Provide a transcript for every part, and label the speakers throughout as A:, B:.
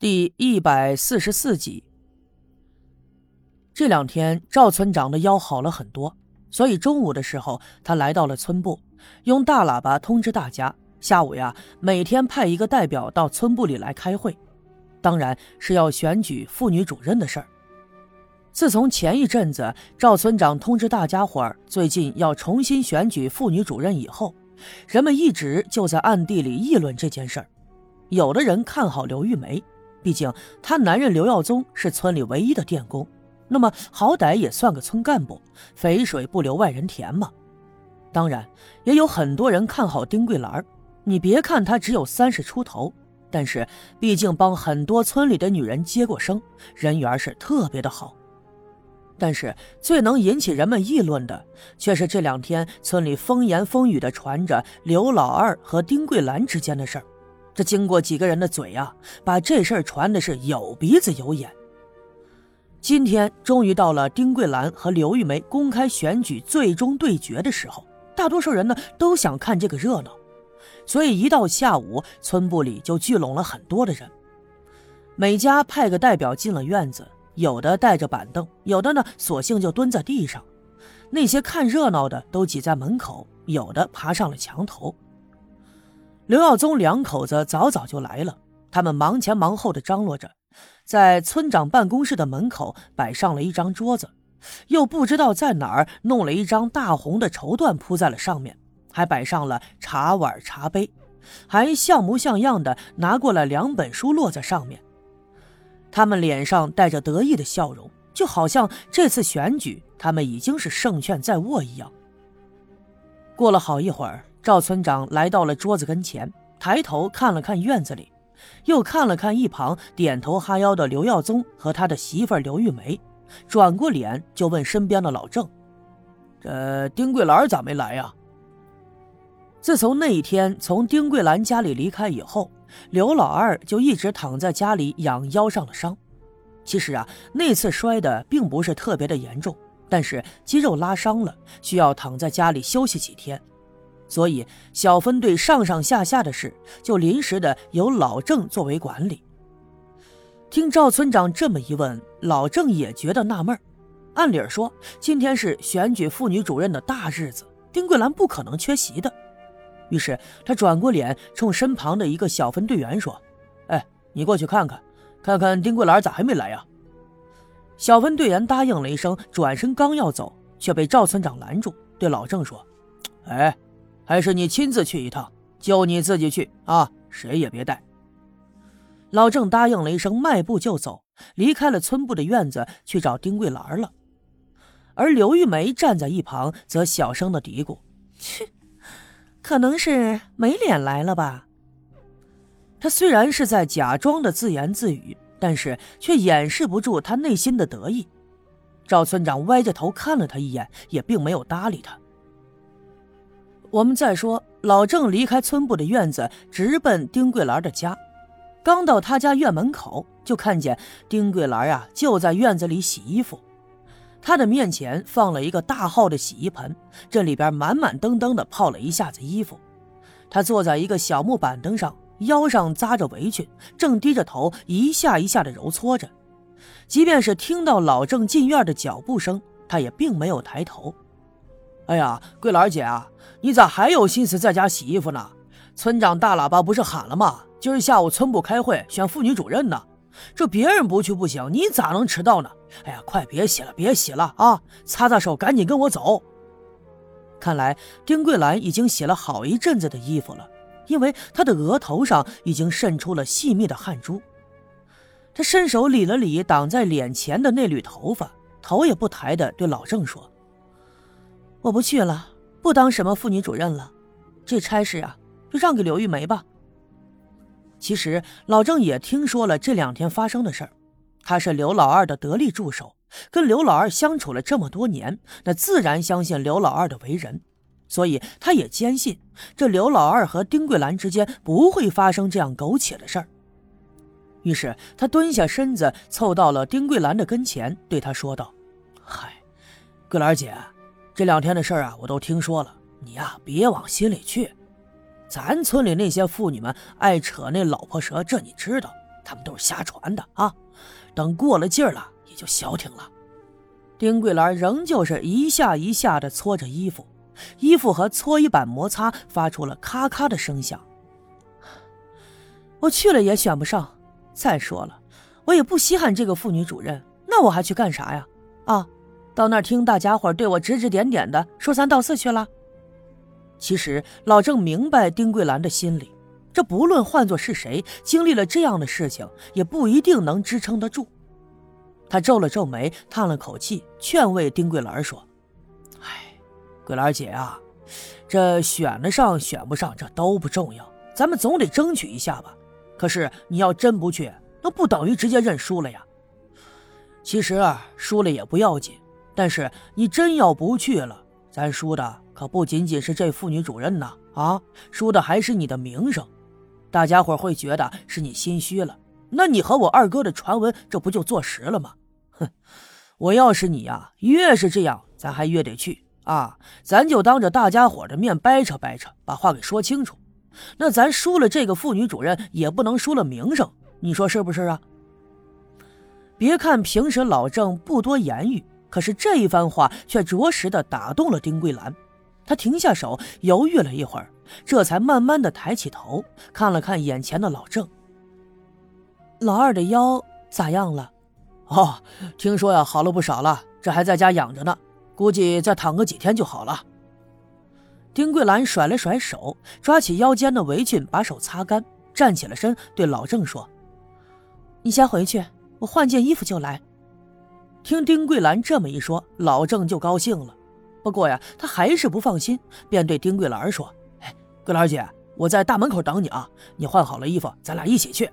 A: 第一百四十四集。这两天赵村长的腰好了很多，所以中午的时候，他来到了村部，用大喇叭通知大家，下午呀，每天派一个代表到村部里来开会，当然是要选举妇女主任的事儿。自从前一阵子赵村长通知大家伙儿，最近要重新选举妇女主任以后，人们一直就在暗地里议论这件事儿，有的人看好刘玉梅。毕竟，他男人刘耀宗是村里唯一的电工，那么好歹也算个村干部，肥水不流外人田嘛。当然，也有很多人看好丁桂兰你别看她只有三十出头，但是毕竟帮很多村里的女人接过生，人缘是特别的好。但是最能引起人们议论的，却是这两天村里风言风语的传着刘老二和丁桂兰之间的事儿。这经过几个人的嘴呀，把这事儿传的是有鼻子有眼。今天终于到了丁桂兰和刘玉梅公开选举最终对决的时候，大多数人呢都想看这个热闹，所以一到下午，村部里就聚拢了很多的人。每家派个代表进了院子，有的带着板凳，有的呢索性就蹲在地上。那些看热闹的都挤在门口，有的爬上了墙头。刘耀宗两口子早早就来了，他们忙前忙后的张罗着，在村长办公室的门口摆上了一张桌子，又不知道在哪儿弄了一张大红的绸缎铺在了上面，还摆上了茶碗茶杯，还像模像样的拿过来两本书落在上面。他们脸上带着得意的笑容，就好像这次选举他们已经是胜券在握一样。过了好一会儿。赵村长来到了桌子跟前，抬头看了看院子里，又看了看一旁点头哈腰的刘耀宗和他的媳妇刘玉梅，转过脸就问身边的老郑：“这丁桂兰咋没来呀？”自从那一天从丁桂兰家里离开以后，刘老二就一直躺在家里养腰上的伤。其实啊，那次摔的并不是特别的严重，但是肌肉拉伤了，需要躺在家里休息几天。所以，小分队上上下下的事就临时的由老郑作为管理。听赵村长这么一问，老郑也觉得纳闷按理说，今天是选举妇女主任的大日子，丁桂兰不可能缺席的。于是他转过脸，冲身旁的一个小分队员说：“哎，你过去看看，看看丁桂兰咋还没来呀？”小分队员答应了一声，转身刚要走，却被赵村长拦住，对老郑说：“哎。”还是你亲自去一趟，就你自己去啊，谁也别带。老郑答应了一声，迈步就走，离开了村部的院子，去找丁桂兰了。而刘玉梅站在一旁，则小声的嘀咕：“切，可能是没脸来了吧。”他虽然是在假装的自言自语，但是却掩饰不住他内心的得意。赵村长歪着头看了他一眼，也并没有搭理他。我们再说，老郑离开村部的院子，直奔丁桂兰的家。刚到他家院门口，就看见丁桂兰啊，就在院子里洗衣服。他的面前放了一个大号的洗衣盆，这里边满满登登的泡了一下子衣服。他坐在一个小木板凳上，腰上扎着围裙，正低着头一下一下的揉搓着。即便是听到老郑进院的脚步声，他也并没有抬头。哎呀，桂兰姐啊，你咋还有心思在家洗衣服呢？村长大喇叭不是喊了吗？今儿下午村部开会选妇女主任呢，这别人不去不行，你咋能迟到呢？哎呀，快别洗了，别洗了啊！擦擦手，赶紧跟我走。看来丁桂兰已经洗了好一阵子的衣服了，因为她的额头上已经渗出了细密的汗珠。她伸手理了理挡在脸前的那缕头发，头也不抬的对老郑说。我不去了，不当什么妇女主任了，这差事啊，就让给刘玉梅吧。其实老郑也听说了这两天发生的事儿，他是刘老二的得力助手，跟刘老二相处了这么多年，那自然相信刘老二的为人，所以他也坚信这刘老二和丁桂兰之间不会发生这样苟且的事儿。于是他蹲下身子，凑到了丁桂兰的跟前，对他说道：“嗨，桂兰姐。”这两天的事儿啊，我都听说了。你呀，别往心里去。咱村里那些妇女们爱扯那老婆舌，这你知道，他们都是瞎传的啊。等过了劲儿了，也就消停了。丁桂兰仍旧是一下一下的搓着衣服，衣服和搓衣板摩擦，发出了咔咔的声响。我去了也选不上。再说了，我也不稀罕这个妇女主任，那我还去干啥呀？啊，到那儿听大家伙对我指指点点的，说三道四去了。其实老郑明白丁桂兰的心理，这不论换做是谁，经历了这样的事情，也不一定能支撑得住。他皱了皱眉，叹了口气，劝慰丁桂兰说：“哎，桂兰姐啊，这选得上选不上，这都不重要，咱们总得争取一下吧。可是你要真不去，那不等于直接认输了呀。其实啊，输了也不要紧，但是你真要不去了，咱输的可不仅仅是这妇女主任呐，啊，输的还是你的名声，大家伙会觉得是你心虚了，那你和我二哥的传闻，这不就坐实了吗？”哼，我要是你呀，越是这样，咱还越得去啊！咱就当着大家伙的面掰扯掰扯，把话给说清楚。那咱输了这个妇女主任，也不能输了名声，你说是不是啊？别看平时老郑不多言语，可是这一番话却着实的打动了丁桂兰。她停下手，犹豫了一会儿，这才慢慢的抬起头，看了看眼前的老郑。老二的腰咋样了？哦，听说呀，好了不少了，这还在家养着呢，估计再躺个几天就好了。丁桂兰甩了甩手，抓起腰间的围裙，把手擦干，站起了身，对老郑说：“你先回去，我换件衣服就来。”听丁桂兰这么一说，老郑就高兴了。不过呀，他还是不放心，便对丁桂兰说：“哎，桂兰姐，我在大门口等你啊，你换好了衣服，咱俩一起去。”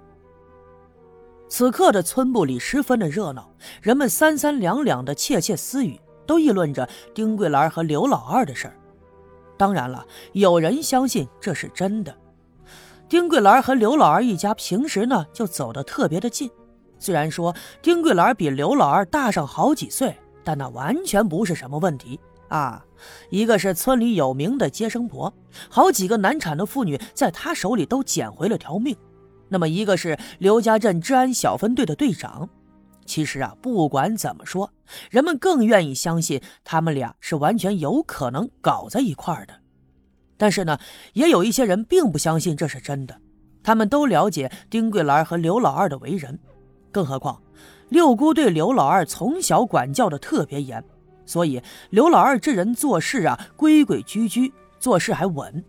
A: 此刻的村部里十分的热闹，人们三三两两的窃窃私语，都议论着丁桂兰和刘老二的事儿。当然了，有人相信这是真的。丁桂兰和刘老二一家平时呢就走得特别的近，虽然说丁桂兰比刘老二大上好几岁，但那完全不是什么问题啊。一个是村里有名的接生婆，好几个难产的妇女在她手里都捡回了条命。那么，一个是刘家镇治安小分队的队长。其实啊，不管怎么说，人们更愿意相信他们俩是完全有可能搞在一块儿的。但是呢，也有一些人并不相信这是真的。他们都了解丁桂兰和刘老二的为人，更何况六姑对刘老二从小管教的特别严，所以刘老二这人做事啊规规矩矩，做事还稳。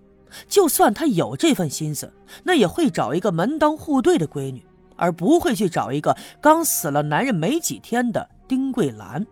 A: 就算他有这份心思，那也会找一个门当户对的闺女，而不会去找一个刚死了男人没几天的丁桂兰。